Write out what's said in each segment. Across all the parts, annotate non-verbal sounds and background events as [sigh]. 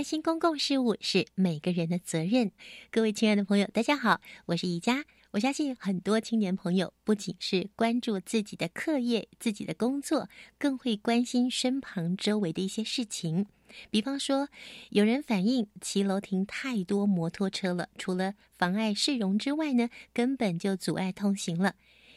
关心公共事务是每个人的责任。各位亲爱的朋友，大家好，我是宜佳。我相信很多青年朋友不仅是关注自己的课业、自己的工作，更会关心身旁周围的一些事情。比方说，有人反映骑楼停太多摩托车了，除了妨碍市容之外呢，根本就阻碍通行了。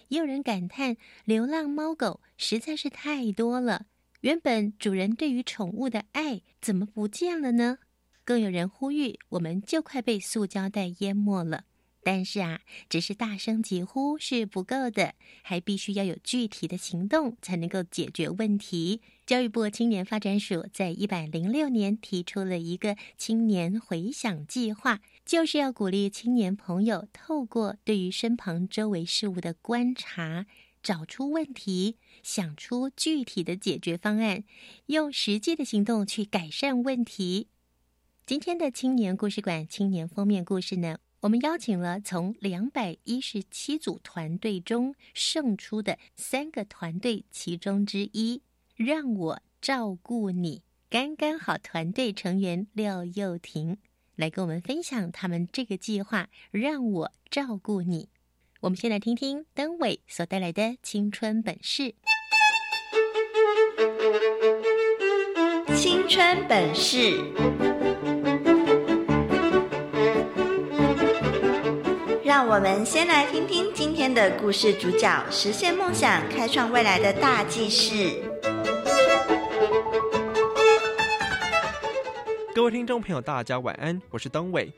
也有人感叹流浪猫狗实在是太多了。原本主人对于宠物的爱怎么不见了呢？更有人呼吁，我们就快被塑胶袋淹没了。但是啊，只是大声疾呼是不够的，还必须要有具体的行动才能够解决问题。教育部青年发展署在一百零六年提出了一个青年回想计划，就是要鼓励青年朋友透过对于身旁周围事物的观察。找出问题，想出具体的解决方案，用实际的行动去改善问题。今天的青年故事馆青年封面故事呢，我们邀请了从两百一十七组团队中胜出的三个团队其中之一，让我照顾你，刚刚好团队成员廖又婷来跟我们分享他们这个计划，让我照顾你。我们先来听听灯伟所带来的青春本事。青春本事，让我们先来听听今天的故事主角——实现梦想、开创未来的大计事。各位听众朋友，大家晚安，我是灯伟。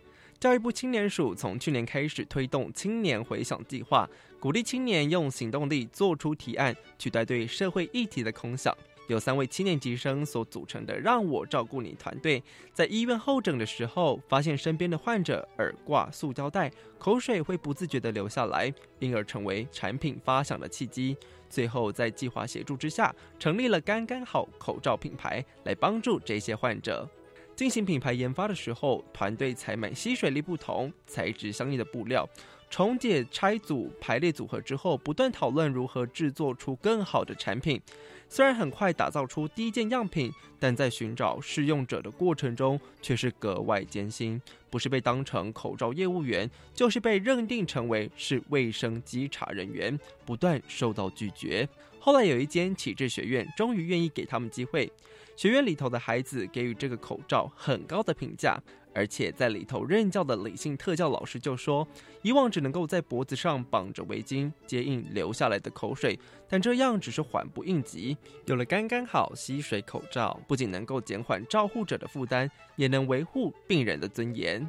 教育部青年署从去年开始推动青年回想计划，鼓励青年用行动力做出提案，取代对社会议题的空想。有三位七年级生所组成的“让我照顾你”团队，在医院候诊的时候，发现身边的患者耳挂塑胶袋，口水会不自觉地流下来，因而成为产品发想的契机。最后在计划协助之下，成立了“刚刚好”口罩品牌，来帮助这些患者。进行品牌研发的时候，团队采买吸水力不同、材质相应的布料，重解拆组排列组合之后，不断讨论如何制作出更好的产品。虽然很快打造出第一件样品，但在寻找试用者的过程中却是格外艰辛。不是被当成口罩业务员，就是被认定成为是卫生稽查人员，不断受到拒绝。后来有一间启智学院终于愿意给他们机会。学院里头的孩子给予这个口罩很高的评价，而且在里头任教的李姓特教老师就说，以往只能够在脖子上绑着围巾接应流下来的口水，但这样只是缓不应急。有了刚刚好吸水口罩，不仅能够减缓照护者的负担，也能维护病人的尊严。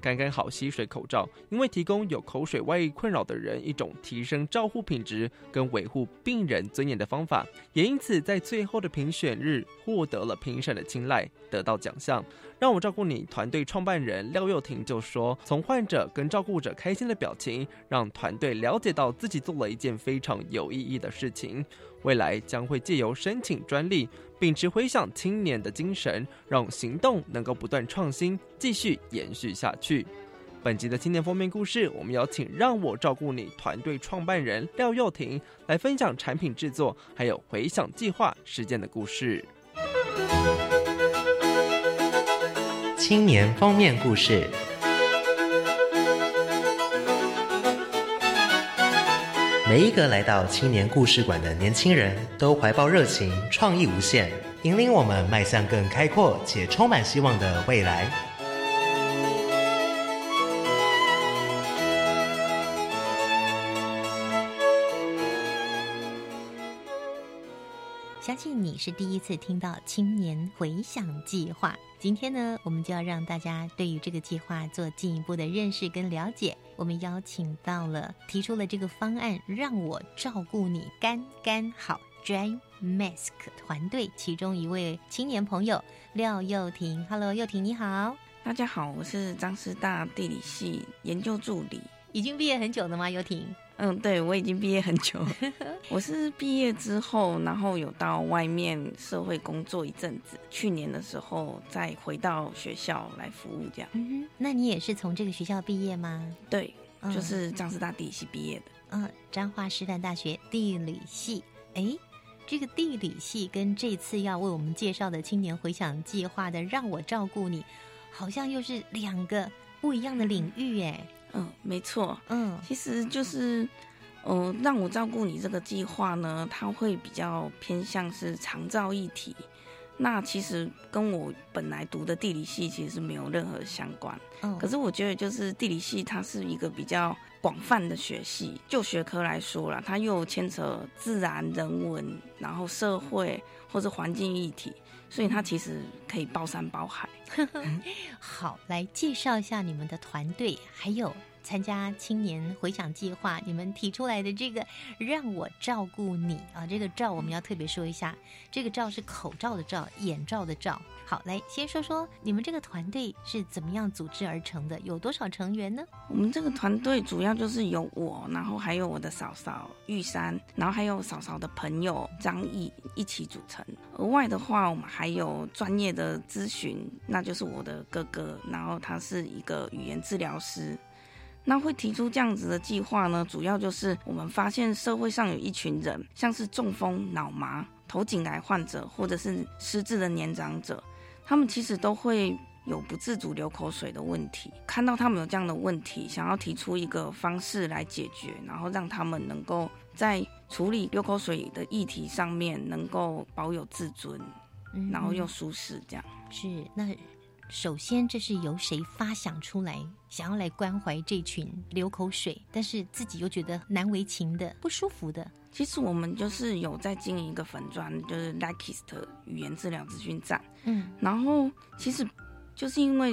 刚刚好吸水口罩，因为提供有口水外溢困扰的人一种提升照护品质跟维护病人尊严的方法，也因此在最后的评选日获得了评审的青睐，得到奖项。让我照顾你团队创办人廖又廷就说：“从患者跟照顾者开心的表情，让团队了解到自己做了一件非常有意义的事情。未来将会借由申请专利，秉持回想青年的精神，让行动能够不断创新，继续延续下去。”本集的青年封面故事，我们邀请让我照顾你团队创办人廖又婷来分享产品制作还有回想计划实践的故事。青年封面故事。每一个来到青年故事馆的年轻人都怀抱热情，创意无限，引领我们迈向更开阔且充满希望的未来。相信你是第一次听到青年回响计划。今天呢，我们就要让大家对于这个计划做进一步的认识跟了解。我们邀请到了提出了这个方案，让我照顾你干干好 Dry Mask 团队其中一位青年朋友廖幼婷。Hello，幼婷你好。大家好，我是张师大地理系研究助理。已经毕业很久了吗？幼婷？嗯，对，我已经毕业很久。我是毕业之后，然后有到外面社会工作一阵子。去年的时候，再回到学校来服务，这样。嗯哼，那你也是从这个学校毕业吗？对，就是张师大地理系毕业的。嗯，彰化师范大学地理系。哎，这个地理系跟这次要为我们介绍的青年回想计划的“让我照顾你”，好像又是两个不一样的领域，哎。嗯，没错。嗯，其实就是，呃，让我照顾你这个计划呢，它会比较偏向是长照议题。那其实跟我本来读的地理系其实是没有任何相关。嗯，可是我觉得就是地理系它是一个比较广泛的学系，就学科来说了，它又牵扯自然、人文，然后社会或者环境议题，所以它其实可以包山包海。[laughs] 好，来介绍一下你们的团队，还有。参加青年回响计划，你们提出来的这个让我照顾你啊，这个照我们要特别说一下，这个照是口罩的照，眼罩的照。好，来先说说你们这个团队是怎么样组织而成的，有多少成员呢？我们这个团队主要就是有我，然后还有我的嫂嫂玉山，然后还有嫂嫂的朋友张毅一起组成。额外的话，我们还有专业的咨询，那就是我的哥哥，然后他是一个语言治疗师。那会提出这样子的计划呢？主要就是我们发现社会上有一群人，像是中风、脑麻、头颈癌患者，或者是失智的年长者，他们其实都会有不自主流口水的问题。看到他们有这样的问题，想要提出一个方式来解决，然后让他们能够在处理流口水的议题上面能够保有自尊，然后又舒适，这样是那。首先，这是由谁发想出来，想要来关怀这群流口水，但是自己又觉得难为情的、不舒服的。其实我们就是有在经营一个粉砖，就是 Likist 语言治疗咨询站。嗯，然后其实就是因为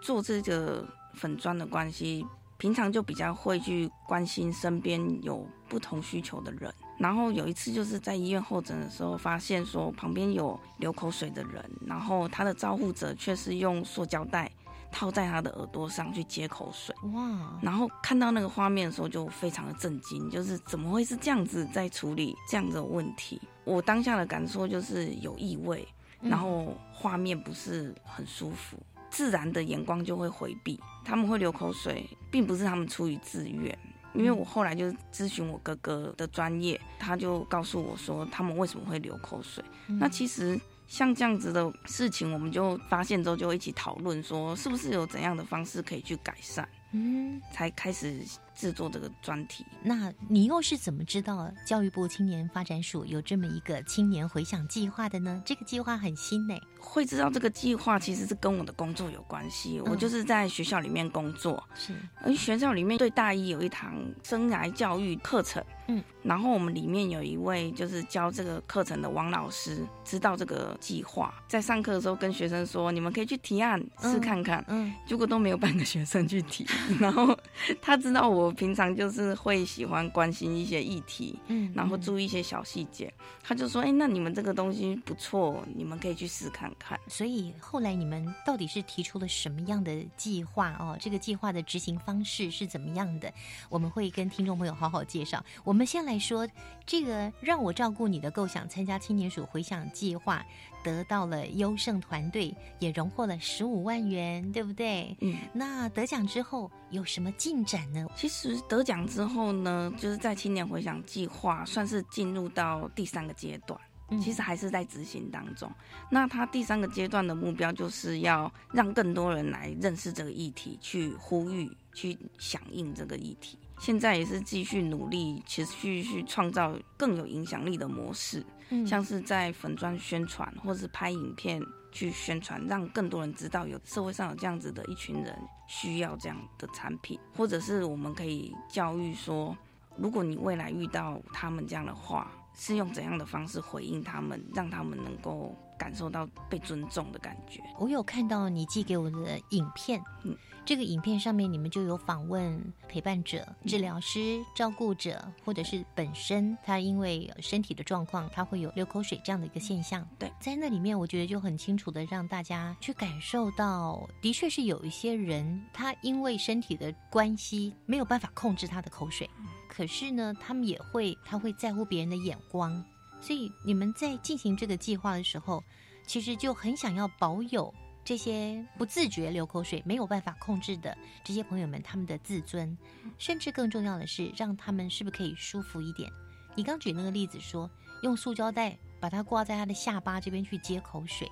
做这个粉砖的关系，平常就比较会去关心身边有不同需求的人。然后有一次就是在医院候诊的时候，发现说旁边有流口水的人，然后他的照护者却是用塑胶袋套在他的耳朵上去接口水。哇！然后看到那个画面的时候，就非常的震惊，就是怎么会是这样子在处理这样的问题？我当下的感受就是有异味，然后画面不是很舒服，自然的眼光就会回避。他们会流口水，并不是他们出于自愿。因为我后来就咨询我哥哥的专业，他就告诉我说他们为什么会流口水。那其实像这样子的事情，我们就发现之后就一起讨论说，是不是有怎样的方式可以去改善？嗯，才开始。制作这个专题，那你又是怎么知道教育部青年发展署有这么一个青年回想计划的呢？这个计划很新呢。会知道这个计划其实是跟我的工作有关系，我就是在学校里面工作，是而学校里面对大一有一堂生涯教育课程，嗯，然后我们里面有一位就是教这个课程的王老师，知道这个计划，在上课的时候跟学生说，你们可以去提案试看看，嗯，结果都没有半个学生去提，[laughs] 然后他知道我。我平常就是会喜欢关心一些议题，嗯，然后注意一些小细节。他就说：“哎，那你们这个东西不错，你们可以去试看看。”所以后来你们到底是提出了什么样的计划哦？这个计划的执行方式是怎么样的？我们会跟听众朋友好好介绍。我们先来说这个让我照顾你的构想，参加青年署回想计划。得到了优胜团队，也荣获了十五万元，对不对？嗯，那得奖之后有什么进展呢？其实得奖之后呢，就是在青年回想计划算是进入到第三个阶段，其实还是在执行当中。那他第三个阶段的目标就是要让更多人来认识这个议题，去呼吁、去响应这个议题。现在也是继续努力，持续去创造更有影响力的模式，嗯。像是在粉砖宣传，或是拍影片去宣传，让更多人知道有社会上有这样子的一群人需要这样的产品，或者是我们可以教育说，如果你未来遇到他们这样的话，是用怎样的方式回应他们，让他们能够感受到被尊重的感觉。我有看到你寄给我的影片，嗯，这个影片上面你们就有访问陪伴者、治疗师、照顾者，或者是本身他因为身体的状况，他会有流口水这样的一个现象。对，在那里面，我觉得就很清楚的让大家去感受到，的确是有一些人，他因为身体的关系没有办法控制他的口水，可是呢，他们也会，他会在乎别人的眼光。所以你们在进行这个计划的时候，其实就很想要保有这些不自觉流口水、没有办法控制的这些朋友们他们的自尊，甚至更重要的是，让他们是不是可以舒服一点？你刚举那个例子说，用塑胶袋把它挂在他的下巴这边去接口水，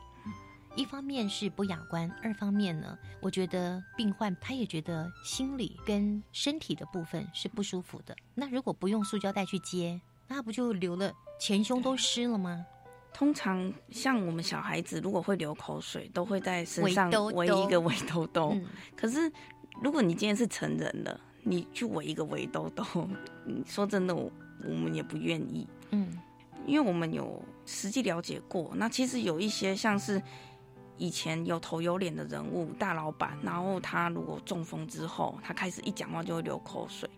一方面是不雅观，二方面呢，我觉得病患他也觉得心理跟身体的部分是不舒服的。那如果不用塑胶袋去接，那不就流了前胸都湿了吗？通常像我们小孩子，如果会流口水，都会在身上围一个围兜兜。嗯可是如果你今天是成人了，你去围一个围兜兜，嗯说真的，我我们也不愿意，嗯因为我们有实际了解过。那其实有一些像是以前有头有脸的人物，大老板，然后他如果中风之后，他开始一讲话就会流口水，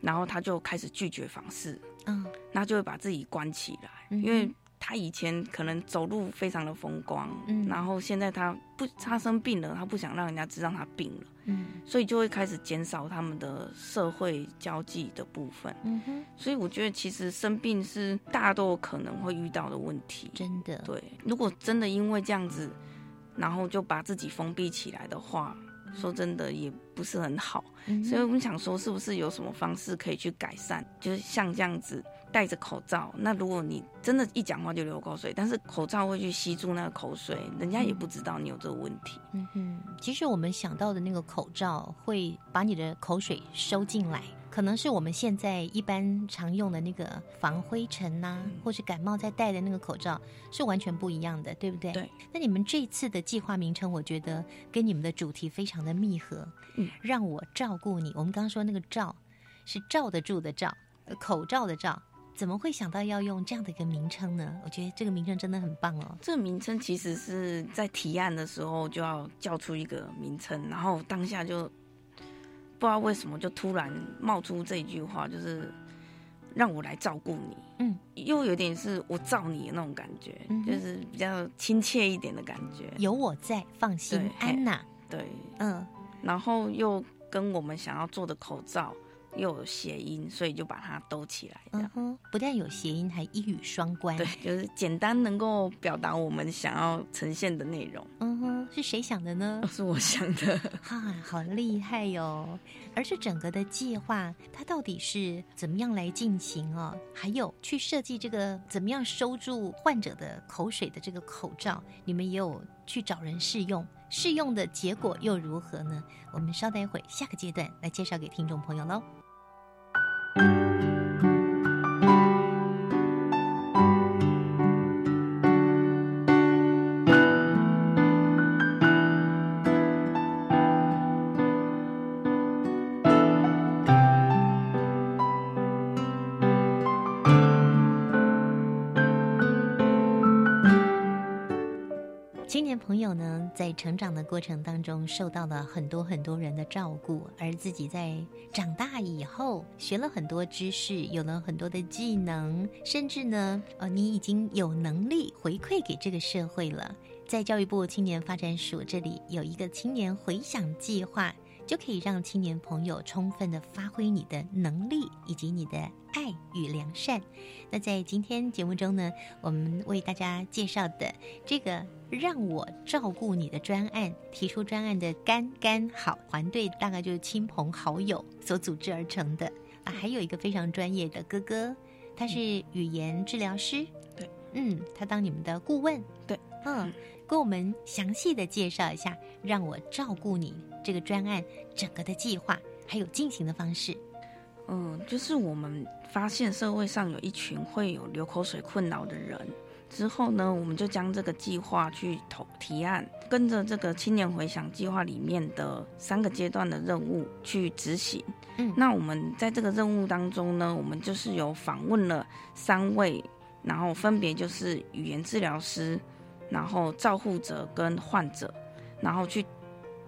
然后他就开始拒绝访视，嗯。那就会把自己关起来，嗯因为他以前可能走路非常的风光，嗯。然后现在他不他生病了，他不想让人家知道他病了，嗯。所以就会开始减少他们的社会交际的部分。嗯哼，所以我觉得其实生病是大家都有可能会遇到的问题。真的，对，如果真的因为这样子，然后就把自己封闭起来的话，说真的也不是很好。嗯所以我们想说，是不是有什么方式可以去改善？就是像这样子戴着口罩，那如果你真的一讲话就流口水，但是口罩会去吸住那个口水，人家也不知道你有这个问题。嗯哼，其实我们想到的那个口罩会把你的口水收进来，可能是我们现在一般常用的那个防灰尘呐、或是感冒在戴的那个口罩是完全不一样的，对不对？对。那你们这次的计划名称，我觉得跟你们的主题非常的密合。嗯，让我照顾你。我们刚刚说那个罩是罩得住的罩，呃口罩的罩。怎么会想到要用这样的一个名称呢？我觉得这个名称真的很棒哦。这个名称其实是在提案的时候就要叫出一个名称，然后当下就不知道为什么就突然冒出这一句话，就是让我来照顾你。嗯，又有点是我照你的那种感觉，嗯就是比较亲切一点的感觉。有我在，放心对，安娜。对，嗯，然后又跟我们想要做的口罩又有谐音，所以就把它兜起来，这样。嗯哼，不但有谐音，还一语双关。对，就是简单能够表达我们想要呈现的内容。嗯哼，是谁想的呢？[laughs] 是我想的。[laughs] 哈、好厉害哟、而是整个的计划，它到底是怎么样来进行哦？还有去设计这个怎么样收住患者的口水的这个口罩，你们也有去找人试用，试用的结果又如何呢？我们稍待一会儿，下个阶段来介绍给听众朋友喽。青友呢，在成长的过程当中，受到了很多很多人的照顾，而自己在长大以后，学了很多知识，有了很多的技能，甚至呢，呃，你已经有能力回馈给这个社会了。在教育部青年发展署这里有一个青年回想计划，就可以让青年朋友充分的发挥你的能力以及你的爱与良善。那在今天节目中呢，我们为大家介绍的这个“让我照顾你”的专案，提出专案的干干好团队，大概就是亲朋好友所组织而成的啊。还有一个非常专业的哥哥，他是语言治疗师，对，嗯，他当你们的顾问，对，嗯，跟我们详细的介绍一下“让我照顾你”这个专案整个的计划，还有进行的方式。嗯，就是我们发现社会上有一群会有流口水困扰的人。之后呢，我们就将这个计划去投提案，跟着这个青年回想计划里面的三个阶段的任务去执行。嗯，那我们在这个任务当中呢，我们就是有访问了三位，然后分别就是语言治疗师，然后照护者跟患者，然后去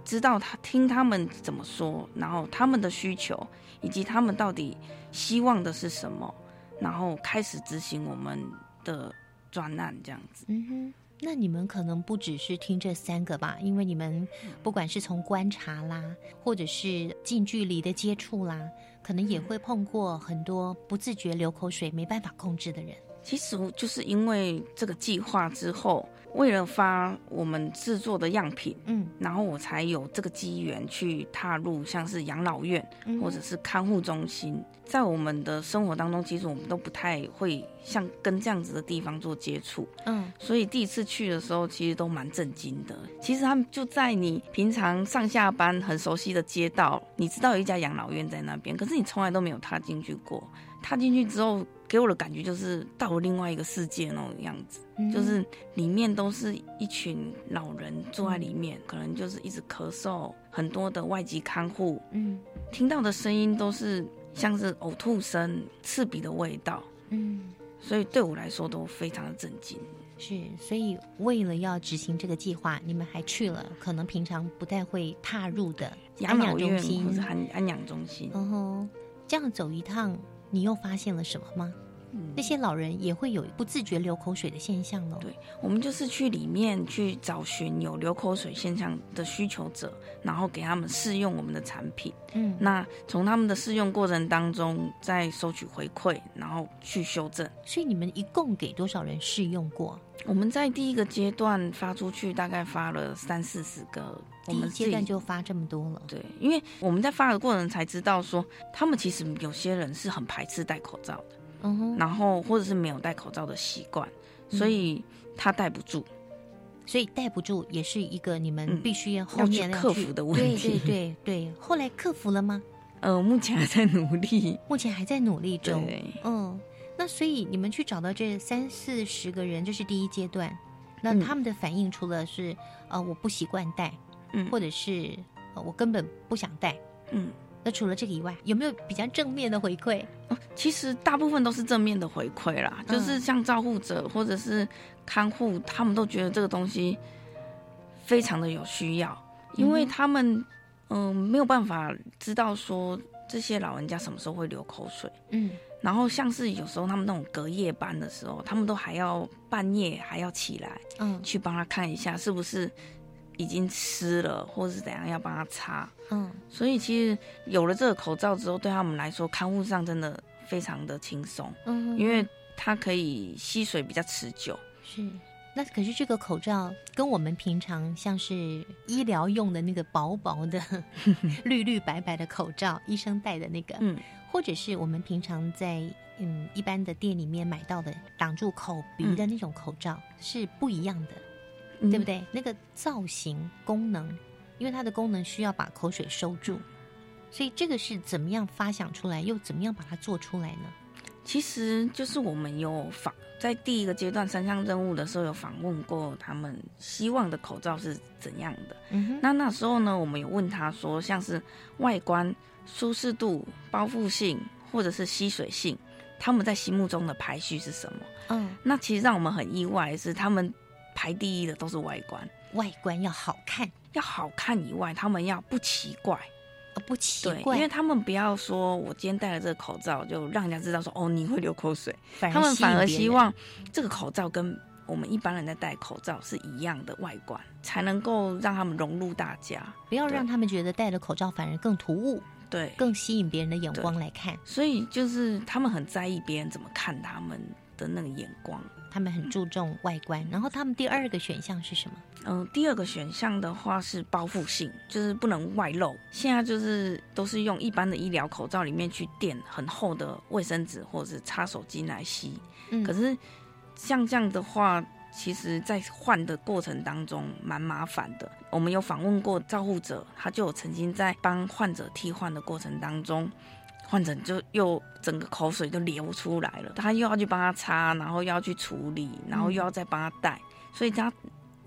知道他听他们怎么说，然后他们的需求以及他们到底希望的是什么，然后开始执行我们的。专案这样子，嗯哼，那你们可能不只是听这三个吧，因为你们不管是从观察啦，或者是近距离的接触啦，可能也会碰过很多不自觉流口水、没办法控制的人。其实就是因为这个计划之后。为了发我们制作的样品，嗯，然后我才有这个机缘去踏入像是养老院或者是看护中心。在我们的生活当中，其实我们都不太会像跟这样子的地方做接触，嗯，所以第一次去的时候，其实都蛮震惊的。其实他们就在你平常上下班很熟悉的街道，你知道有一家养老院在那边，可是你从来都没有踏进去过。踏进去之后。给我的感觉就是到了另外一个世界那种样子，就是里面都是一群老人坐在里面，可能就是一直咳嗽，很多的外籍看护，嗯，听到的声音都是像是呕吐声、刺鼻的味道，嗯，所以对我来说都非常的震惊。是，所以为了要执行这个计划，你们还去了可能平常不太会踏入的养老中心或者安安养中心。嗯哼，这样走一趟。你又发现了什么吗？那些老人也会有不自觉流口水的现象呢？对，我们就是去里面去找寻有流口水现象的需求者，然后给他们试用我们的产品。嗯，那从他们的试用过程当中再收取回馈，然后去修正。所以你们一共给多少人试用过？我们在第一个阶段发出去，大概发了三四十个。第一阶段就发这么多了，对，因为我们在发的过程才知道说，他们其实有些人是很排斥戴口罩的，嗯哼，然后或者是没有戴口罩的习惯，所以他戴不住，所以戴不住也是一个你们必须要后面克服的问题，对对对对。后来克服了吗？呃，目前还在努力，[laughs] 目前还在努力中，嗯，那所以你们去找到这三四十个人，这是第一阶段，那他们的反应除了是呃我不习惯戴。嗯，或者是我根本不想带，嗯，那除了这个以外，有没有比较正面的回馈？其实大部分都是正面的回馈啦，就是像照护者或者是看护，他们都觉得这个东西非常的有需要，因为他们嗯没有办法知道说这些老人家什么时候会流口水，嗯，然后像是有时候他们那种隔夜班的时候，他们都还要半夜还要起来，嗯，去帮他看一下是不是。已经湿了，或者是怎样，要帮他擦。嗯，所以其实有了这个口罩之后，对他们来说，看护上真的非常的轻松。嗯，因为它可以吸水比较持久。是，那可是这个口罩跟我们平常像是医疗用的那个薄薄的 [laughs] 绿绿白白的口罩，医生戴的那个，嗯，或者是我们平常在嗯一般的店里面买到的挡住口鼻的那种口罩，是不一样的。对不对？那个造型功能，因为它的功能需要把口水收住，所以这个是怎么样发想出来，又怎么样把它做出来呢？其实就是我们有访在第一个阶段三项任务的时候有访问过他们希望的口罩是怎样的。嗯哼。那那时候呢，我们有问他说，像是外观、舒适度、包覆性或者是吸水性，他们在心目中的排序是什么？嗯。那其实让我们很意外是他们。排第一的都是外观，外观要好看，要好看以外，他们要不奇怪，呃，不奇怪，因为他们不要说我今天戴了这个口罩，就让人家知道说哦你会流口水，他们反而希望这个口罩跟我们一般人在戴口罩是一样的外观，才能够让他们融入大家，不要让他们觉得戴了口罩反而更突兀，对，更吸引别人的眼光来看，所以就是他们很在意别人怎么看他们的那个眼光。他们很注重外观，然后他们第二个选项是什么？嗯，第二个选项的话是包覆性，就是不能外露。现在就是都是用一般的医疗口罩里面去垫很厚的卫生纸或者是擦手巾来吸。嗯，可是像这样的话，其实在换的过程当中蛮麻烦的。我们有访问过照护者，他就有曾经在帮患者替换的过程当中。患者就又整个口水都流出来了，他又要去帮他擦，然后又要去处理，然后又要再帮他戴，所以他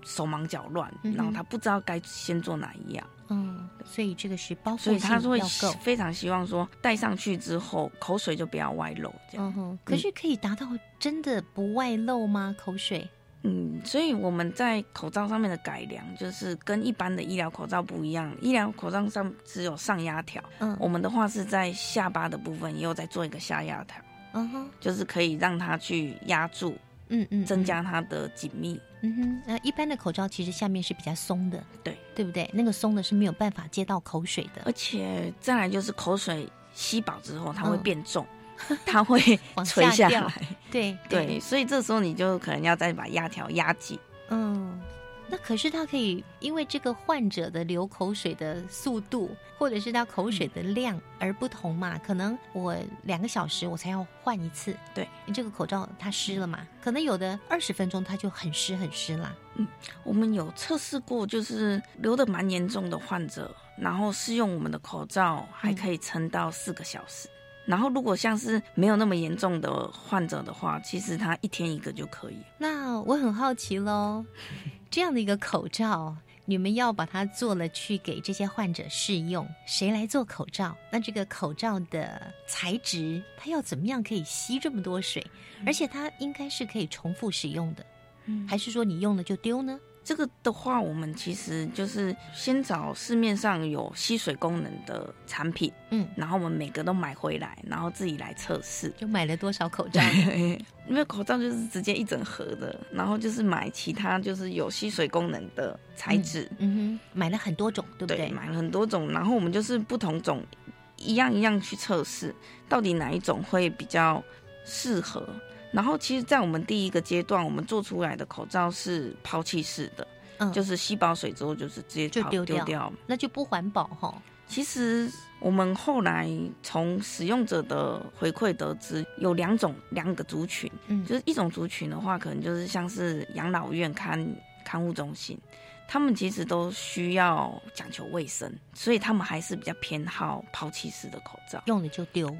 手忙脚乱，然后他不知道该先做哪一样。嗯，所以这个是包括所以他会够非常希望说戴上去之后口水就不要外漏，这样。嗯可是可以达到真的不外漏吗？口水？嗯，所以我们在口罩上面的改良，就是跟一般的医疗口罩不一样。医疗口罩上只有上压条，嗯，我们的话是在下巴的部分也有在做一个下压条，嗯哼，就是可以让它去压住，嗯嗯，增加它的紧密。嗯哼，那一般的口罩其实下面是比较松的，对对不对？那个松的是没有办法接到口水的，而且再来就是口水吸饱之后，它会变重。[laughs] 它会垂下来，对对，所以这时候你就可能要再把压条压紧。嗯，那可是它可以因为这个患者的流口水的速度，或者是他口水的量而不同嘛？可能我两个小时我才要换一次，对你这个口罩它湿了嘛？可能有的二十分钟它就很湿很湿啦。嗯，我们有测试过，就是流的蛮严重的患者，然后试用我们的口罩还可以撑到四个小时。然后，如果像是没有那么严重的患者的话，其实他一天一个就可以。那我很好奇喽，[laughs] 这样的一个口罩，你们要把它做了去给这些患者试用，谁来做口罩？那这个口罩的材质，它要怎么样可以吸这么多水？而且它应该是可以重复使用的，还是说你用了就丢呢？这个的话，我们其实就是先找市面上有吸水功能的产品，嗯，然后我们每个都买回来，然后自己来测试。就买了多少口罩？[laughs] 因为口罩就是直接一整盒的，然后就是买其他就是有吸水功能的材质，嗯哼，买了很多种，对不对？买了很多种，然后我们就是不同种一样一样去测试，到底哪一种会比较适合。然后，其实，在我们第一个阶段，我们做出来的口罩是抛弃式的，嗯，就是吸饱水之后就是直接就丢掉，那就不环保哈。其实，我们后来从使用者的回馈得知，有两种两个族群，嗯，就是一种族群的话，可能就是像是养老院看看护中心，他们其实都需要讲求卫生，所以他们还是比较偏好抛弃式的口罩，用了就丢。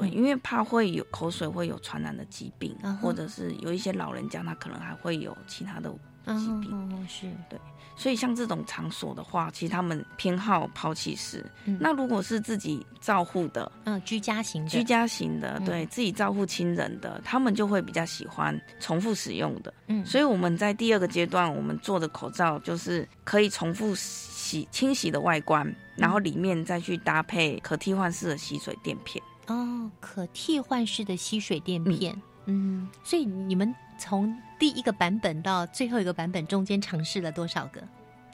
对，因为怕会有口水会有传染的疾病，或者是有一些老人家他可能还会有其他的疾病，是对。所以像这种场所的话，其实他们偏好抛弃式。那如果是自己照护的，嗯，居家型、居家型的，对自己照顾亲人的，他们就会比较喜欢重复使用的。嗯，所以我们在第二个阶段，我们做的口罩就是可以重复洗、清洗的外观，然后里面再去搭配可替换式的吸水垫片。哦，可替换式的吸水垫片，嗯，所以你们从第一个版本到最后一个版本中间尝试了多少个？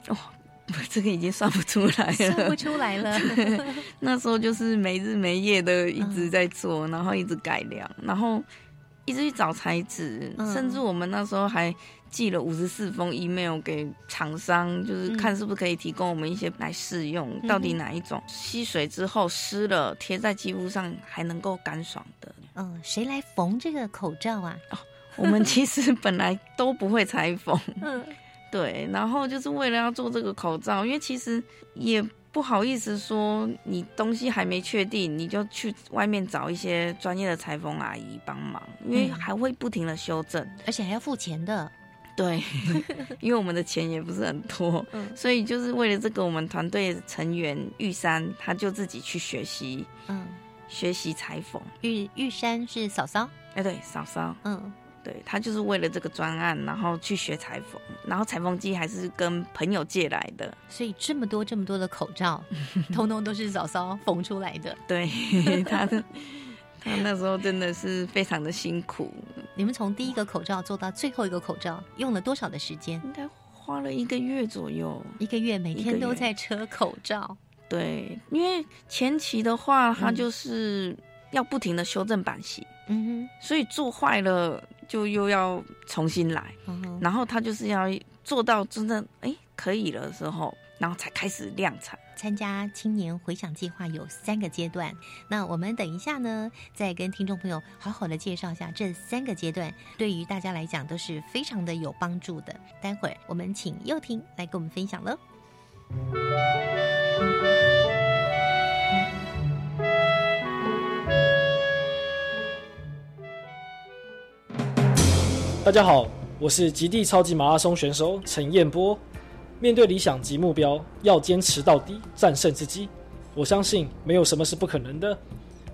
哦，这个已经算不出来了，算不出来了。[laughs] 那时候就是没日没夜的一直在做，然后一直改良，然后一直去找材质，甚至我们那时候还。寄了五十四封 email 给厂商，就是看是不是可以提供我们一些来试用，到底哪一种吸水之后湿了贴在肌肤上还能够干爽的。嗯，谁来缝这个口罩啊？哦，我们其实本来都不会裁缝。[laughs] 嗯，对，然后就是为了要做这个口罩，因为其实也不好意思说你东西还没确定，你就去外面找一些专业的裁缝阿姨帮忙，因为还会不停的修正，而且还要付钱的。对，[laughs] 因为我们的钱也不是很多，所以就是为了这个，我们团队成员玉山他就自己去学习，嗯，学习裁缝。玉玉山是嫂嫂，哎，对，嫂嫂，嗯，对他就是为了这个专案，然后去学裁缝，然后裁缝机还是跟朋友借来的，所以这么多这么多的口罩，[laughs] 通通都是嫂嫂缝出来的。对，[laughs] 他的。他那时候真的是非常的辛苦。你们从第一个口罩做到最后一个口罩，用了多少的时间？应该花了一个月左右。一个月每天都在扯口罩。对，因为前期的话，它就是要不停的修正版型，嗯哼，所以做坏了就又要重新来，嗯然后他就是要做到真正哎可以了之后。然后才开始量产。参加青年回想计划有三个阶段那我们等一下呢再跟听众朋友好好的介绍一下这三个阶段对于大家来讲都是非常的有帮助的待会儿我们请幼婷来跟我们分享喽。大家好我是极地超级马拉松选手陈彦波。面对理想及目标，要坚持到底，战胜自己。我相信没有什么是不可能的，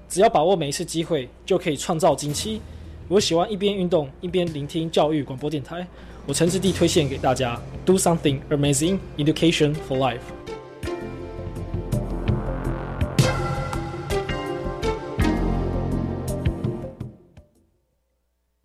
只要把握每一次机会，就可以创造惊奇。我喜欢一边运动一边聆听教育广播电台，我诚挚地推荐给大家：Do something amazing, education for life。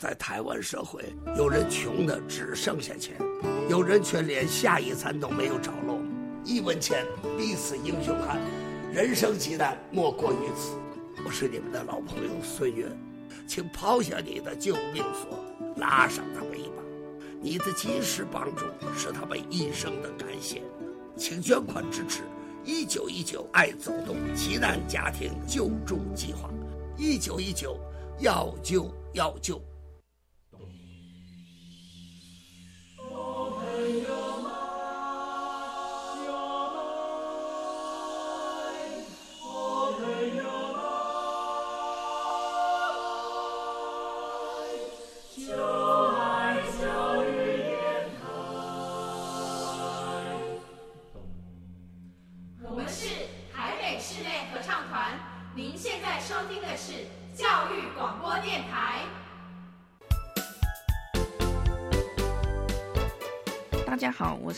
在台湾社会，有人穷的只剩下钱，有人却连下一餐都没有着落。一文钱，必死英雄汉，人生极难，莫过于此。我是你们的老朋友孙悦，请抛下你的救命索，拉上他们一把。你的及时帮助是他们一生的感谢，请捐款支持一九一九爱走动奇难家庭救助计划。一九一九，要救要救。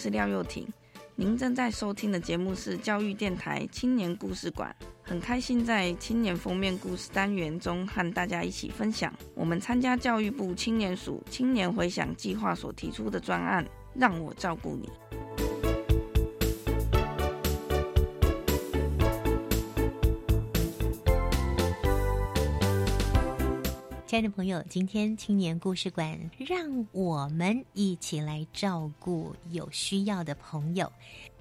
是廖又廷，您正在收听的节目是教育电台青年故事馆，很开心在青年封面故事单元中和大家一起分享我们参加教育部青年署青年回想计划所提出的专案，让我照顾你。亲爱的朋友，今天青年故事馆，让我们一起来照顾有需要的朋友。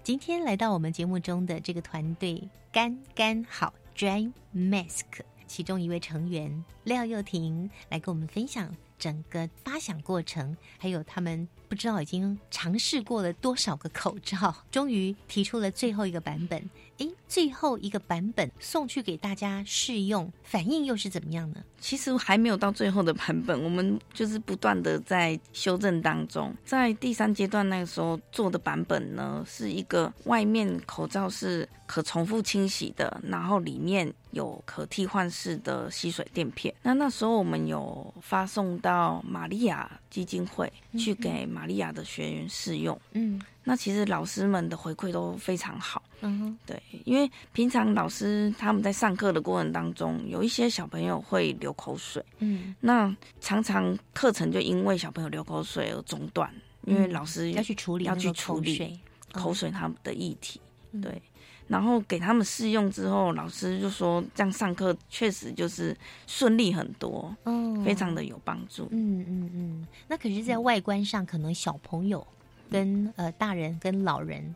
今天来到我们节目中的这个团队，干干好 Dry Mask，其中一位成员廖又廷来跟我们分享整个发想过程，还有他们。不知道已经尝试过了多少个口罩，终于提出了最后一个版本。诶，最后一个版本送去给大家试用，反应又是怎么样呢？其实还没有到最后的版本，我们就是不断的在修正当中。在第三阶段那个时候做的版本呢，是一个外面口罩是可重复清洗的，然后里面有可替换式的吸水垫片。那那时候我们有发送到玛利亚基金会去给玛利亚的学员试用，嗯，那其实老师们的回馈都非常好，嗯哼，对，因为平常老师他们在上课的过程当中，有一些小朋友会流口水，嗯，那常常课程就因为小朋友流口水而中断，因为老师要去处理要去处理口水他们的议题，对。然后给他们试用之后，老师就说这样上课确实就是顺利很多，哦，非常的有帮助。嗯嗯嗯。那可是，在外观上，可能小朋友跟呃大人跟老人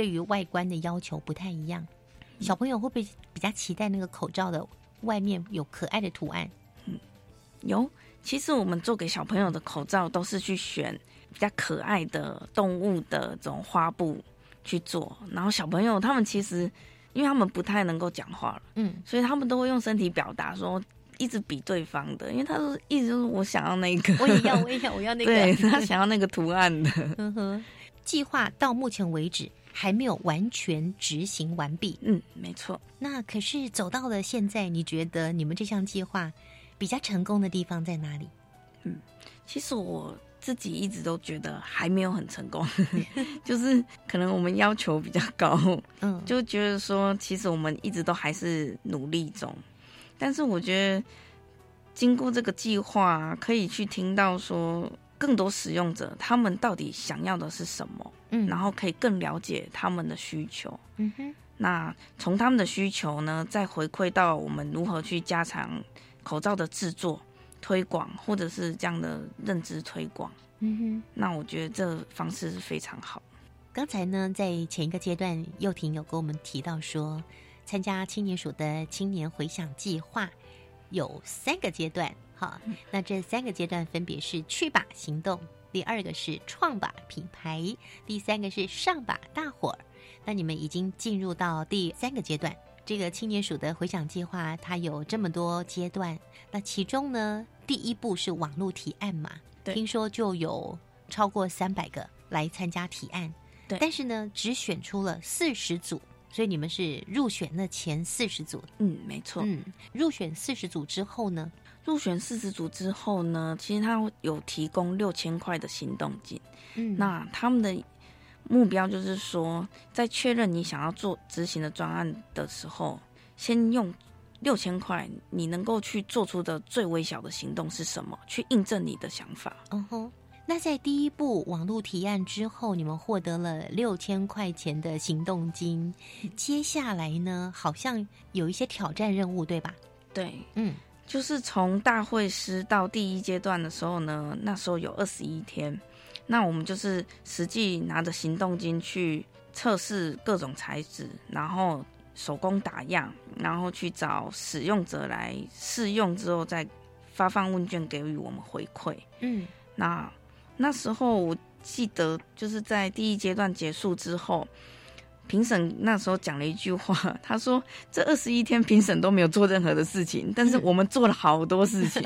对于外观的要求不太一样。小朋友会不会比较期待那个口罩的外面有可爱的图案？嗯，有。其实我们做给小朋友的口罩都是去选比较可爱的动物的这种花布。去做，然后小朋友他们其实，因为他们不太能够讲话了，嗯，所以他们都会用身体表达，说一直比对方的，因为他说一直就是我想要那个，[laughs] 我也要，我也要，我要那个，[laughs] 对他想要那个图案的。呵呵，计划到目前为止还没有完全执行完毕，嗯，没错。那可是走到了现在，你觉得你们这项计划比较成功的地方在哪里？嗯，其实我。自己一直都觉得还没有很成功，[laughs] 就是可能我们要求比较高，嗯，就觉得说其实我们一直都还是努力中，但是我觉得经过这个计划，可以去听到说更多使用者他们到底想要的是什么，嗯，然后可以更了解他们的需求，嗯哼，那从他们的需求呢，再回馈到我们如何去加强口罩的制作。推广，或者是这样的认知推广。嗯哼，那我觉得这方式是非常好。刚才呢，在前一个阶段，幼婷有跟我们提到说，参加青年署的青年回想计划有三个阶段。好，那这三个阶段分别是去吧行动，第二个是创吧品牌，第三个是上吧大伙儿。那你们已经进入到第三个阶段。这个青年署的回响计划，它有这么多阶段。那其中呢，第一步是网络提案嘛？听说就有超过三百个来参加提案。对，但是呢，只选出了四十组，所以你们是入选那前四十组。嗯，没错。嗯，入选四十组之后呢？入选四十组之后呢，其实他有提供六千块的行动金。嗯，那他们的。目标就是说，在确认你想要做执行的专案的时候，先用六千块，你能够去做出的最微小的行动是什么？去印证你的想法。嗯哼。那在第一步网络提案之后，你们获得了六千块钱的行动金。接下来呢，好像有一些挑战任务，对吧？对，嗯，就是从大会师到第一阶段的时候呢，那时候有二十一天。那我们就是实际拿着行动金去测试各种材质，然后手工打样，然后去找使用者来试用之后，再发放问卷给予我们回馈。嗯，那那时候我记得就是在第一阶段结束之后。评审那时候讲了一句话，[laughs] 他说：“这二十一天评审都没有做任何的事情，[laughs] 但是我们做了好多事情。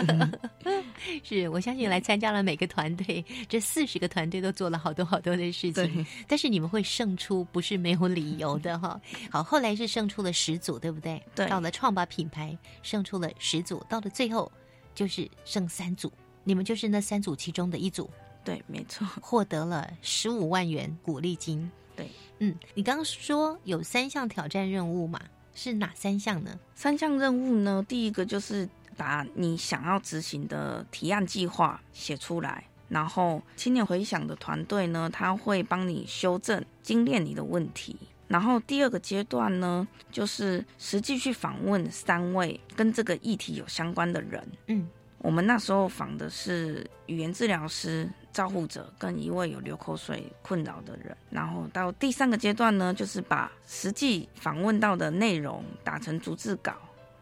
[laughs] ”是我相信来参加了每个团队，这四十个团队都做了好多好多的事情。但是你们会胜出，不是没有理由的哈。好，后来是胜出了十组，对不对？对。到了创吧品牌，胜出了十组，到了最后就是剩三组，你们就是那三组其中的一组。对，没错，获得了十五万元鼓励金。对。嗯，你刚刚说有三项挑战任务嘛？是哪三项呢？三项任务呢？第一个就是把你想要执行的提案计划写出来，然后青年回想的团队呢，他会帮你修正、精炼你的问题。然后第二个阶段呢，就是实际去访问三位跟这个议题有相关的人。嗯。我们那时候访的是语言治疗师、照护者跟一位有流口水困扰的人，然后到第三个阶段呢，就是把实际访问到的内容打成逐字稿，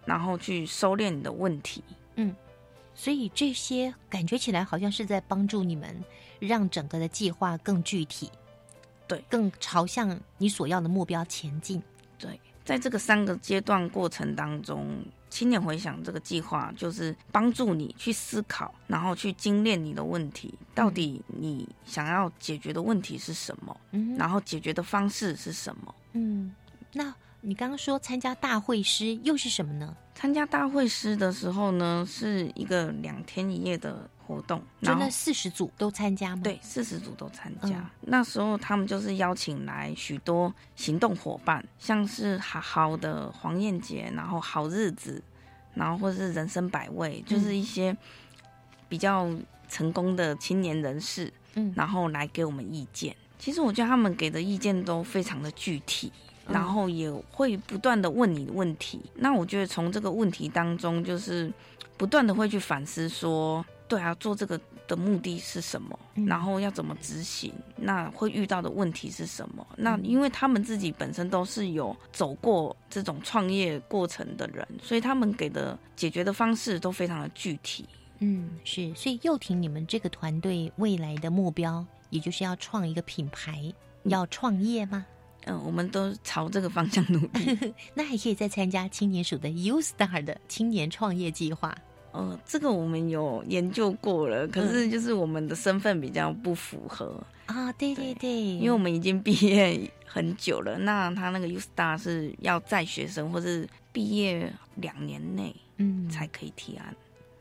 然后去收敛你的问题。嗯，所以这些感觉起来好像是在帮助你们，让整个的计划更具体，对，更朝向你所要的目标前进。对，在这个三个阶段过程当中。青年回想这个计划，就是帮助你去思考，然后去精炼你的问题，到底你想要解决的问题是什么，嗯然后解决的方式是什么。嗯，那你刚刚说参加大会师又是什么呢？参加大会师的时候呢，是一个两天一夜的。活动，就那四十组都参加吗？对，四十组都参加。那时候他们就是邀请来许多行动伙伴，像是好好的黄燕杰，然后好日子，然后或者是人生百味，就是一些比较成功的青年人士，嗯，然后来给我们意见。其实我觉得他们给的意见都非常的具体，然后也会不断的问你问题。那我觉得从这个问题当中，就是不断的会去反思说。对啊，做这个的目的是什么？然后要怎么执行？那会遇到的问题是什么？那因为他们自己本身都是有走过这种创业过程的人，所以他们给的解决的方式都非常的具体。嗯，是。所以又婷，你们这个团队未来的目标，也就是要创一个品牌，要创业吗？嗯，我们都朝这个方向努力。[laughs] 那还可以再参加青年署的 U Star 的青年创业计划。呃，这个我们有研究过了，可是就是我们的身份比较不符合啊。对对对，因为我们已经毕业很久了，[laughs] 那他那个 U Star 是要在学生或是毕业两年内，嗯，才可以提案。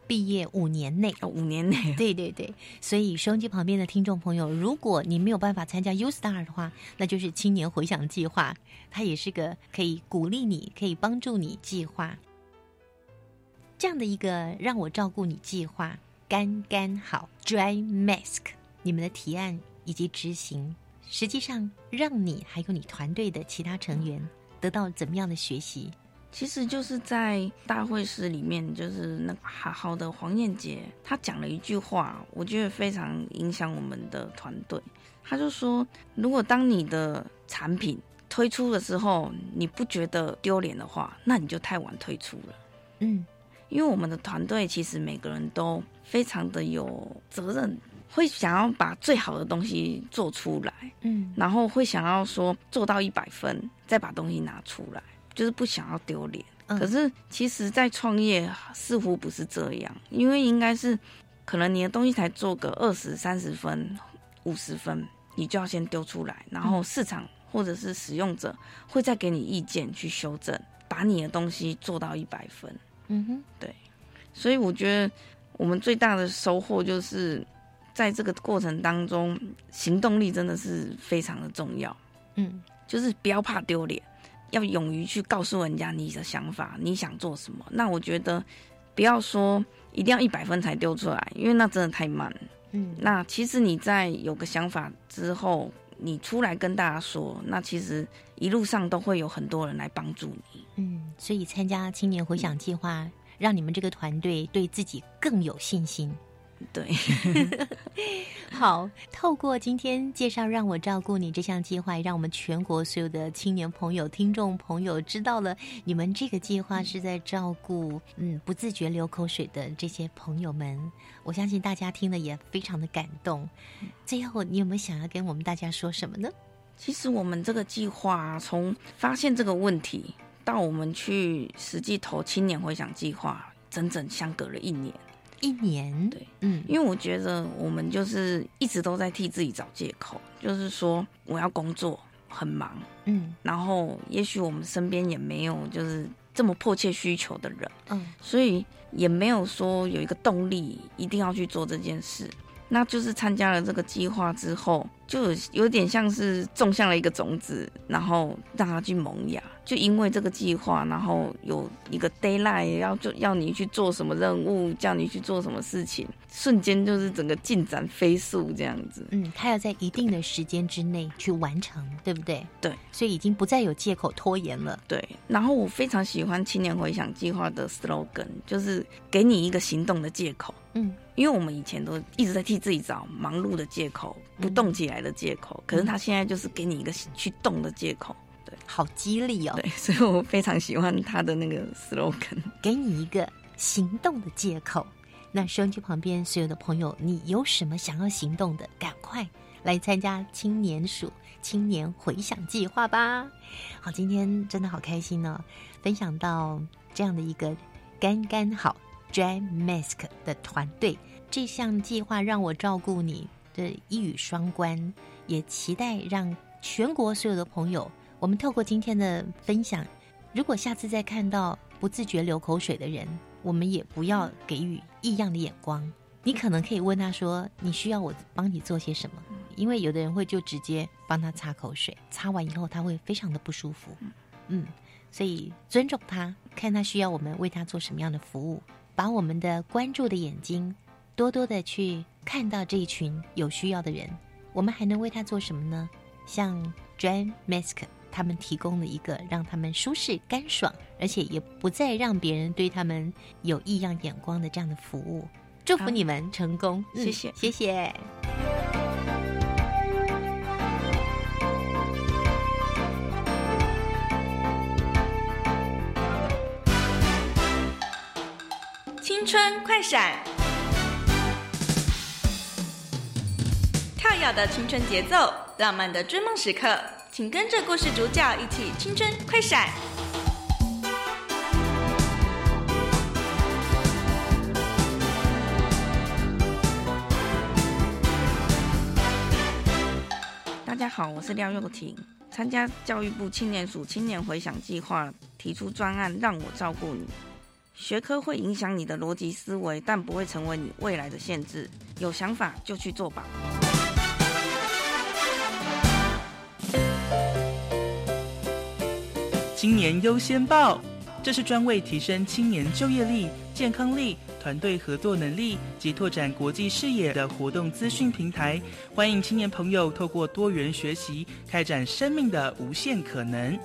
毕业五年内，哦，五年内，[laughs] 对对对。所以收音机旁边的听众朋友，如果你没有办法参加 U Star 的话，那就是青年回想计划，它也是个可以鼓励你、可以帮助你计划。这样的一个让我照顾你计划刚刚好，Dry Mask，你们的提案以及执行，实际上让你还有你团队的其他成员得到怎么样的学习？其实就是在大会室里面，就是那好好的黄燕杰，他讲了一句话，我觉得非常影响我们的团队。他就说，如果当你的产品推出的时候，你不觉得丢脸的话，那你就太晚推出了。嗯，因为我们的团队其实每个人都非常的有责任，会想要把最好的东西做出来。嗯，然后会想要说做到一百分，再把东西拿出来，就是不想要丢脸。可是其实，在创业似乎不是这样，因为应该是可能你的东西才做个二十三十分、五十分，你就要先丢出来，然后市场或者是使用者会再给你意见去修正，把你的东西做到一百分。嗯哼，对。所以我觉得我们最大的收获就是在这个过程当中，行动力真的是非常的重要。嗯，就是不要怕丢脸。要勇于去告诉人家你的想法，你想做什么。那我觉得，不要说一定要一百分才丢出来，因为那真的太慢。嗯，那其实你在有个想法之后，你出来跟大家说，那其实一路上都会有很多人来帮助你。嗯，所以参加青年回想计划，让你们这个团队对自己更有信心。对，[laughs] 好，透过今天介绍“让我照顾你”这项计划，让我们全国所有的青年朋友、听众朋友知道了，你们这个计划是在照顾嗯不自觉流口水的这些朋友们。我相信大家听了也非常的感动。最后，你有没有想要跟我们大家说什么呢？其实我们这个计划从发现这个问题到我们去实际投青年回想计划，整整相隔了一年。一年，对，嗯，因为我觉得我们就是一直都在替自己找借口，就是说我要工作很忙，嗯，然后也许我们身边也没有就是这么迫切需求的人，嗯，所以也没有说有一个动力一定要去做这件事。那就是参加了这个计划之后，就有点像是种下了一个种子，然后让它去萌芽。就因为这个计划，然后有一个 d a y l i g h t 要就要你去做什么任务，叫你去做什么事情，瞬间就是整个进展飞速这样子。嗯，他要在一定的时间之内去完成，对不对？对，所以已经不再有借口拖延了。对，然后我非常喜欢青年回想计划的 slogan，就是给你一个行动的借口。嗯，因为我们以前都一直在替自己找忙碌的借口、不动起来的借口，可是他现在就是给你一个去动的借口。对，好激励哦。对，[laughs] 所以我非常喜欢他的那个 slogan，给你一个行动的借口。那收音机旁边所有的朋友，你有什么想要行动的，赶快来参加青年署青年回想计划吧。好，今天真的好开心哦，分享到这样的一个刚刚好。Dry Mask 的团队，这项计划让我照顾你的一语双关，也期待让全国所有的朋友，我们透过今天的分享，如果下次再看到不自觉流口水的人，我们也不要给予异样的眼光。你可能可以问他说：“你需要我帮你做些什么？”因为有的人会就直接帮他擦口水，擦完以后他会非常的不舒服。嗯，所以尊重他，看他需要我们为他做什么样的服务。把我们的关注的眼睛多多的去看到这一群有需要的人，我们还能为他做什么呢？像 Dry Mask 他们提供了一个让他们舒适干爽，而且也不再让别人对他们有异样眼光的这样的服务。祝福你们成功，谢谢，谢谢。青春快闪，跳跃的青春节奏，浪漫的追梦时刻，请跟着故事主角一起青春快闪。大家好，我是廖又婷，参加教育部青年署青年回想计划，提出专案，让我照顾你。学科会影响你的逻辑思维，但不会成为你未来的限制。有想法就去做吧。青年优先报，这是专为提升青年就业力、健康力、团队合作能力及拓展国际视野的活动资讯平台。欢迎青年朋友透过多元学习，开展生命的无限可能。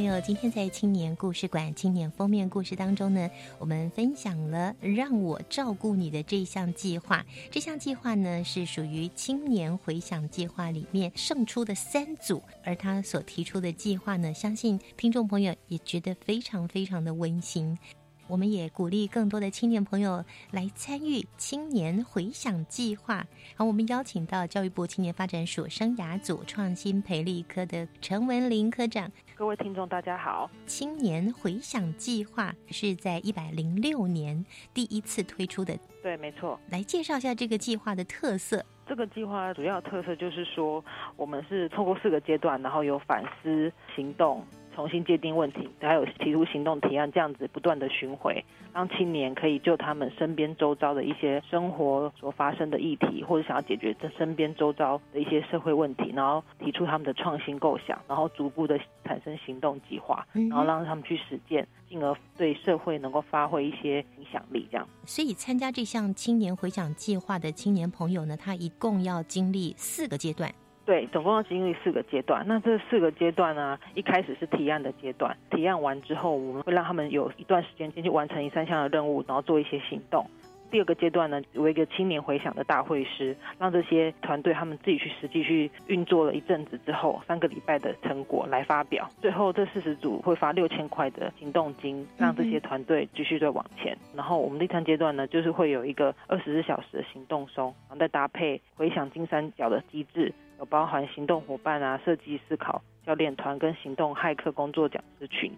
朋友，今天在青年故事馆青年封面故事当中呢，我们分享了“让我照顾你的”这项计划。这项计划呢，是属于青年回想计划里面胜出的三组，而他所提出的计划呢，相信听众朋友也觉得非常非常的温馨。我们也鼓励更多的青年朋友来参与青年回想计划。好，我们邀请到教育部青年发展署生涯组创新培力科的陈文林科长。各位听众，大家好。青年回想计划是在一百零六年第一次推出的。对，没错。来介绍一下这个计划的特色。这个计划主要特色就是说，我们是透过四个阶段，然后有反思、行动。重新界定问题，还有提出行动提案，这样子不断的巡回，让青年可以就他们身边周遭的一些生活所发生的议题，或者想要解决这身边周遭的一些社会问题，然后提出他们的创新构想，然后逐步的产生行动计划，然后让他们去实践，进而对社会能够发挥一些影响力。这样，所以参加这项青年回想计划的青年朋友呢，他一共要经历四个阶段。对，总共要经历四个阶段。那这四个阶段呢，一开始是提案的阶段，提案完之后，我们会让他们有一段时间先去完成一三项的任务，然后做一些行动。第二个阶段呢，有一个青年回想的大会师，让这些团队他们自己去实际去运作了一阵子之后，三个礼拜的成果来发表。最后这四十组会发六千块的行动金，让这些团队继续再往前。然后我们第三阶段呢，就是会有一个二十四小时的行动松，然后再搭配回想金三角的机制，有包含行动伙伴啊、设计思考教练团跟行动骇客工作讲师群。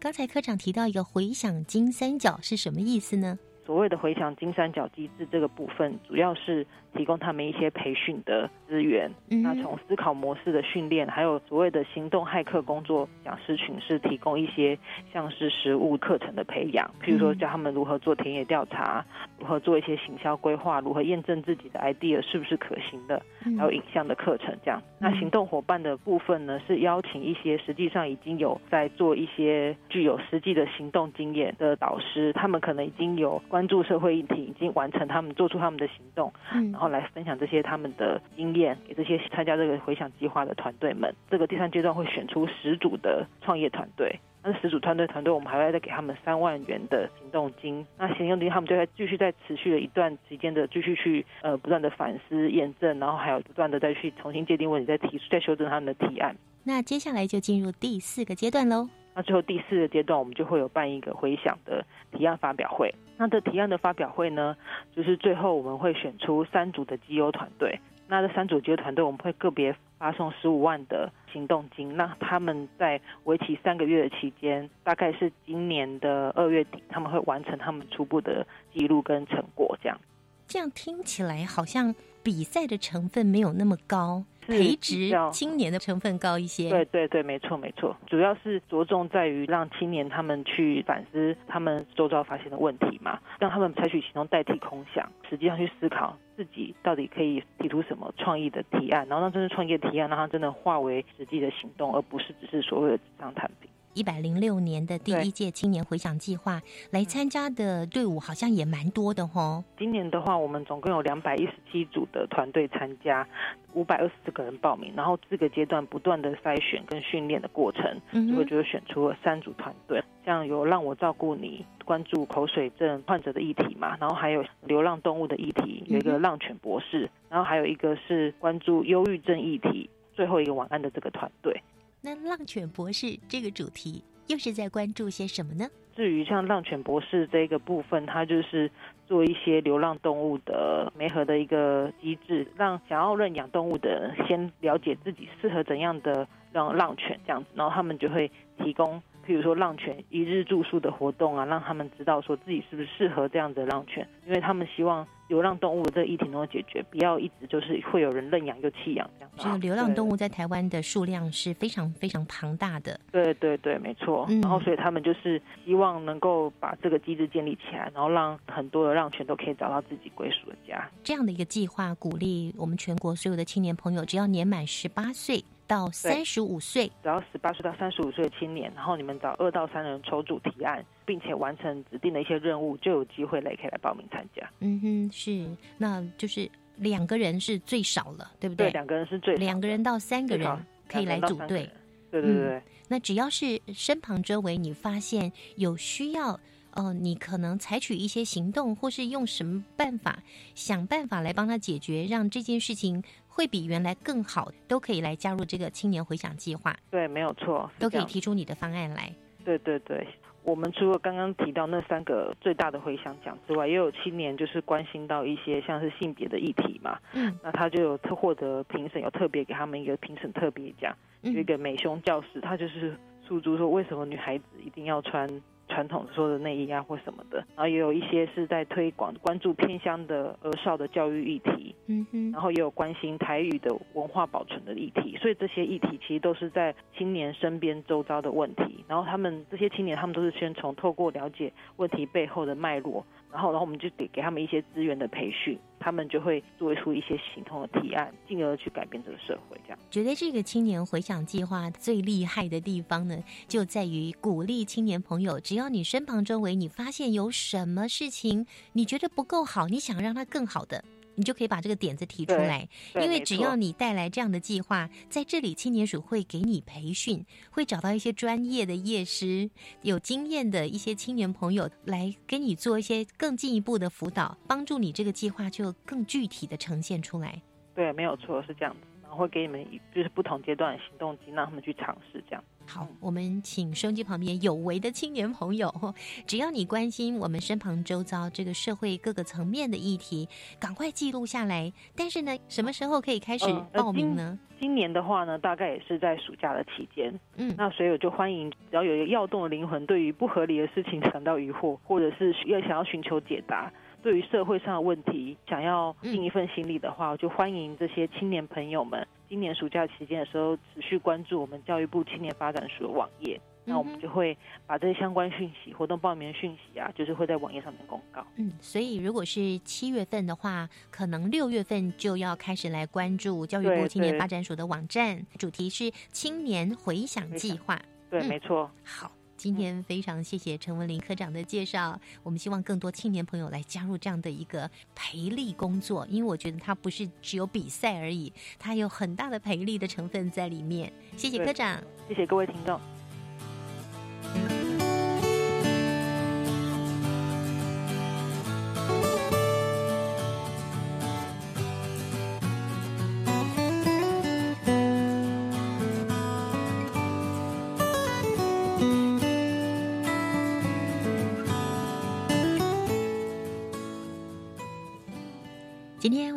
刚才科长提到一个回想金三角是什么意思呢？所谓的回想金三角机制这个部分，主要是提供他们一些培训的资源。那从思考模式的训练，还有所谓的行动骇客工作讲师群，是提供一些像是实务课程的培养，譬如说教他们如何做田野调查，如何做一些行销规划，如何验证自己的 idea 是不是可行的，还有影像的课程这样。那行动伙伴的部分呢，是邀请一些实际上已经有在做一些具有实际的行动经验的导师，他们可能已经有。关注社会议题，已经完成他们做出他们的行动，然然后来分享这些他们的经验给这些参加这个回想计划的团队们。这个第三阶段会选出十组的创业团队，那十组团队团队，我们还会再给他们三万元的行动金。那行动金他们就会继续在持续的一段时间的继续去呃不断的反思验证，然后还有不断的再去重新界定问题，再提出再修正他们的提案。那接下来就进入第四个阶段喽。那最后第四个阶段，我们就会有办一个回想的提案发表会。那这提案的发表会呢，就是最后我们会选出三组的绩优团队。那这三组绩优团队，我们会个别发送十五万的行动金。那他们在为期三个月的期间，大概是今年的二月底，他们会完成他们初步的记录跟成果。这样，这样听起来好像比赛的成分没有那么高。培植青年的成分高一些，对对对，没错没错，主要是着重在于让青年他们去反思他们周遭发现的问题嘛，让他们采取行动代替空想，实际上去思考自己到底可以提出什么创意的提案，然后让这些创业提案让它真的化为实际的行动，而不是只是所谓的纸上谈兵。一百零六年的第一届青年回想计划来参加的队伍好像也蛮多的哦。今年的话，我们总共有两百一十七组的团队参加，五百二十四个人报名，然后这个阶段不断的筛选跟训练的过程，就会觉得选出了三组团队，像有让我照顾你，关注口水症患者的议题嘛，然后还有流浪动物的议题，有一个浪犬博士，然后还有一个是关注忧郁症议题，最后一个晚安的这个团队。那浪犬博士这个主题又是在关注些什么呢？至于像浪犬博士这个部分，它就是做一些流浪动物的媒合的一个机制，让想要认养动物的先了解自己适合怎样的让浪犬这样子，然后他们就会提供，譬如说浪犬一日住宿的活动啊，让他们知道说自己是不是适合这样的浪犬，因为他们希望。流浪动物的这个议题能够解决，不要一直就是会有人认养又弃养这样。这个流浪动物在台湾的数量是非常非常庞大的。对对对，没错。然后所以他们就是希望能够把这个机制建立起来，然后让很多的浪犬都可以找到自己归属的家。这样的一个计划，鼓励我们全国所有的青年朋友，只要年满十八岁。到三十五岁，只要十八岁到三十五岁的青年，然后你们找二到三人抽组提案，并且完成指定的一些任务，就有机会来可以来报名参加。嗯哼，是，那就是两个人是最少了，对不对？对，两个人是最两个人到三个人可以来组队。对对对。那只要是身旁周围你发现有需要。哦，你可能采取一些行动，或是用什么办法想办法来帮他解决，让这件事情会比原来更好，都可以来加入这个青年回想计划。对，没有错，都可以提出你的方案来。对对对，我们除了刚刚提到那三个最大的回想奖之外，也有青年就是关心到一些像是性别的议题嘛。嗯，那他就有特获得评审有特别给他们一个评审特别奖，有一个美胸教师，他就是诉诸说为什么女孩子一定要穿。传统说的内衣啊或什么的，然后也有一些是在推广关注偏乡的儿少的教育议题，嗯哼，然后也有关心台语的文化保存的议题，所以这些议题其实都是在青年身边周遭的问题，然后他们这些青年他们都是先从透过了解问题背后的脉络。然后，然后我们就得给他们一些资源的培训，他们就会做出一些行动的提案，进而去改变这个社会。这样，觉得这个青年回想计划最厉害的地方呢，就在于鼓励青年朋友，只要你身旁周围你发现有什么事情你觉得不够好，你想让它更好的。你就可以把这个点子提出来，因为只要你带来这样的计划，在这里青年署会给你培训，会找到一些专业的业师、有经验的一些青年朋友来给你做一些更进一步的辅导，帮助你这个计划就更具体的呈现出来。对，没有错，是这样子。会给你们就是不同阶段的行动机，让他们去尝试这样。好，我们请收音机旁边有为的青年朋友，[laughs] 只要你关心我们身旁周遭这个社会各个层面的议题，赶快记录下来。但是呢，什么时候可以开始报名呢？今年的话呢，大概也是在暑假的期间。嗯，那所以我就欢迎，只要有一个要动的灵魂，对于不合理的事情感到疑惑，或者是要想要寻求解答，对于社会上的问题想要尽一份心力的话，我就欢迎这些青年朋友们。今年暑假期间的时候，持续关注我们教育部青年发展署的网页，那我们就会把这些相关讯息、活动报名的讯息啊，就是会在网页上面公告。嗯，所以如果是七月份的话，可能六月份就要开始来关注教育部青年发展署的网站，主题是青年回想计划。对，没错。好。今天非常谢谢陈文林科长的介绍，我们希望更多青年朋友来加入这样的一个培力工作，因为我觉得它不是只有比赛而已，它有很大的培力的成分在里面。谢谢科长，谢谢各位听众。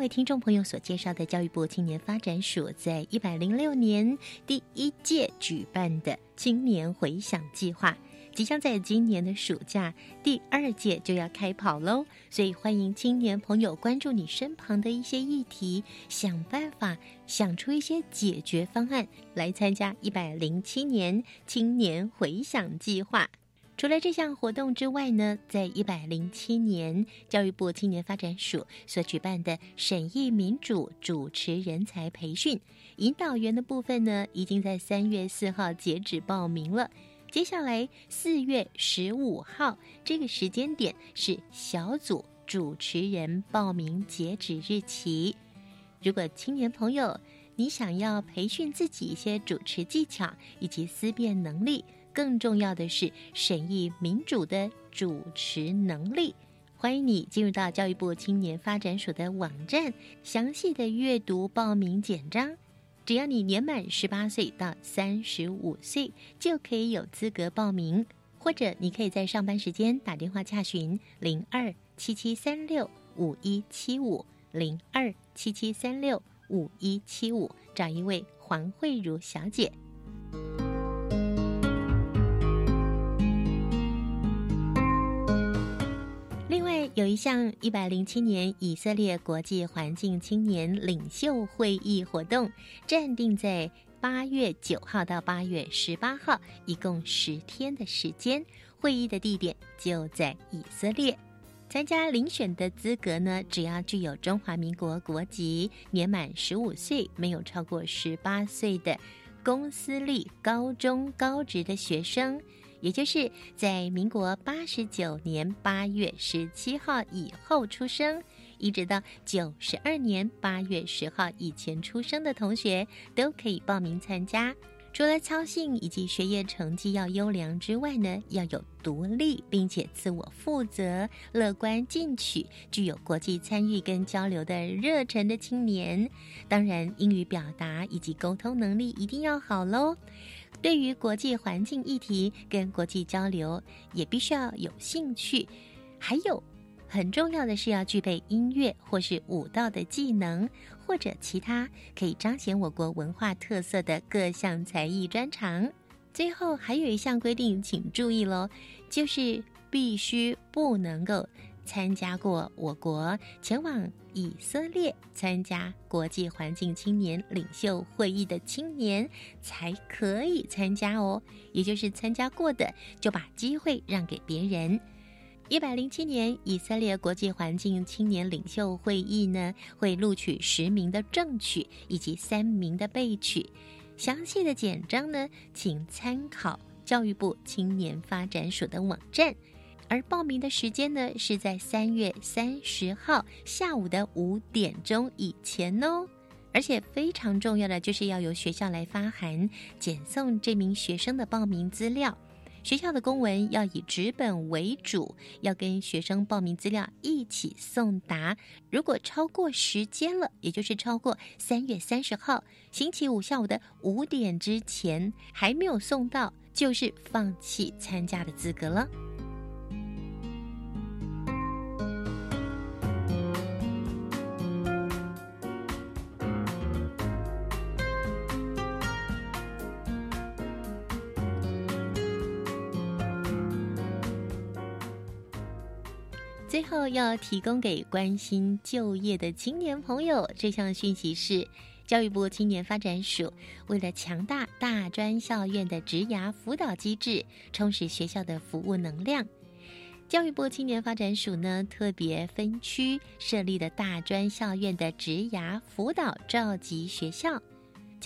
听众朋友所介绍的教育部青年发展署在一百零六年第一届举办的青年回想计划，即将在今年的暑假第二届就要开跑喽。所以欢迎青年朋友关注你身旁的一些议题，想办法想出一些解决方案来参加一百零七年青年回想计划。除了这项活动之外呢，在一百零七年教育部青年发展署所举办的审议民主主持人才培训引导员的部分呢，已经在三月四号截止报名了。接下来四月十五号这个时间点是小组主持人报名截止日期。如果青年朋友你想要培训自己一些主持技巧以及思辨能力。更重要的是审议民主的主持能力。欢迎你进入到教育部青年发展署的网站，详细的阅读报名简章。只要你年满十八岁到三十五岁，就可以有资格报名。或者你可以在上班时间打电话洽询零二七七三六五一七五零二七七三六五一七五，找一位黄慧茹小姐。有一项一百零七年以色列国际环境青年领袖会议活动，暂定在八月九号到八月十八号，一共十天的时间。会议的地点就在以色列。参加遴选的资格呢，只要具有中华民国国籍，年满十五岁，没有超过十八岁的公私立高中高职的学生。也就是在民国八十九年八月十七号以后出生，一直到九十二年八月十号以前出生的同学都可以报名参加。除了操性以及学业成绩要优良之外呢，要有独立并且自我负责、乐观进取、具有国际参与跟交流的热忱的青年。当然，英语表达以及沟通能力一定要好喽。对于国际环境议题跟国际交流，也必须要有兴趣。还有。很重要的是要具备音乐或是舞蹈的技能，或者其他可以彰显我国文化特色的各项才艺专长。最后还有一项规定，请注意喽，就是必须不能够参加过我国前往以色列参加国际环境青年领袖会议的青年才可以参加哦。也就是参加过的，就把机会让给别人。一百零七年，以色列国际环境青年领袖会议呢，会录取十名的正取以及三名的备取。详细的简章呢，请参考教育部青年发展署的网站。而报名的时间呢，是在三月三十号下午的五点钟以前哦。而且非常重要的，就是要由学校来发函检送这名学生的报名资料。学校的公文要以纸本为主，要跟学生报名资料一起送达。如果超过时间了，也就是超过三月三十号星期五下午的五点之前还没有送到，就是放弃参加的资格了。要提供给关心就业的青年朋友这项讯息是：教育部青年发展署为了强大大专校院的职涯辅导机制，充实学校的服务能量，教育部青年发展署呢特别分区设立的大专校院的职涯辅导召集学校。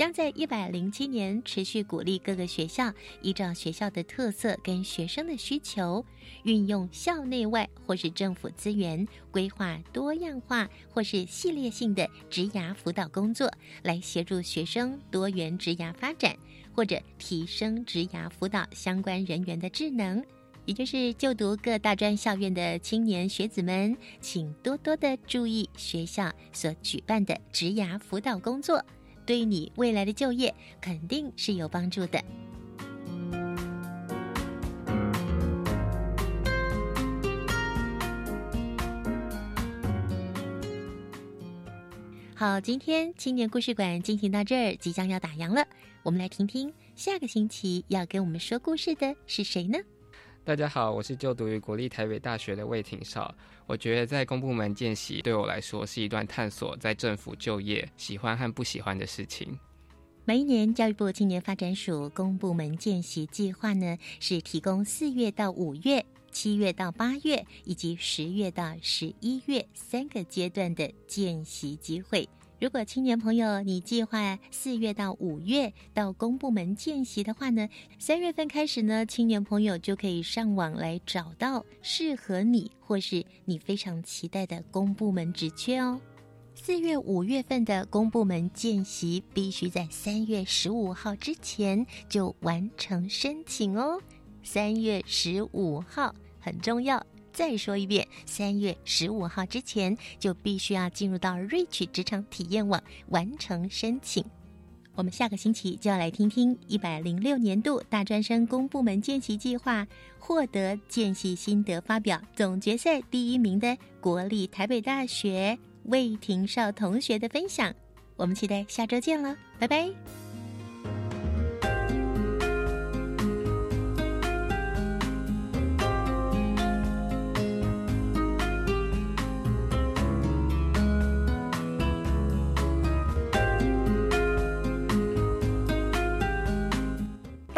将在一百零七年持续鼓励各个学校依照学校的特色跟学生的需求，运用校内外或是政府资源，规划多样化或是系列性的职涯辅导工作，来协助学生多元职涯发展，或者提升职涯辅导相关人员的智能。也就是就读各大专校院的青年学子们，请多多的注意学校所举办的职涯辅导工作。对你未来的就业肯定是有帮助的。好，今天青年故事馆进行到这儿，即将要打烊了。我们来听听下个星期要给我们说故事的是谁呢？大家好，我是就读于国立台北大学的魏廷少。我觉得在公部门见习对我来说是一段探索在政府就业喜欢和不喜欢的事情。每一年教育部青年发展署公部门见习计划呢，是提供四月到五月、七月到八月以及十月到十一月三个阶段的见习机会。如果青年朋友你计划四月到五月到公部门见习的话呢，三月份开始呢，青年朋友就可以上网来找到适合你或是你非常期待的公部门职缺哦。四月、五月份的公部门见习必须在三月十五号之前就完成申请哦。三月十五号很重要。再说一遍，三月十五号之前就必须要进入到 Reach 职场体验网完成申请。我们下个星期就要来听听一百零六年度大专生公部门见习计划获得见习心得发表总决赛第一名的国立台北大学魏廷少同学的分享。我们期待下周见了，拜拜。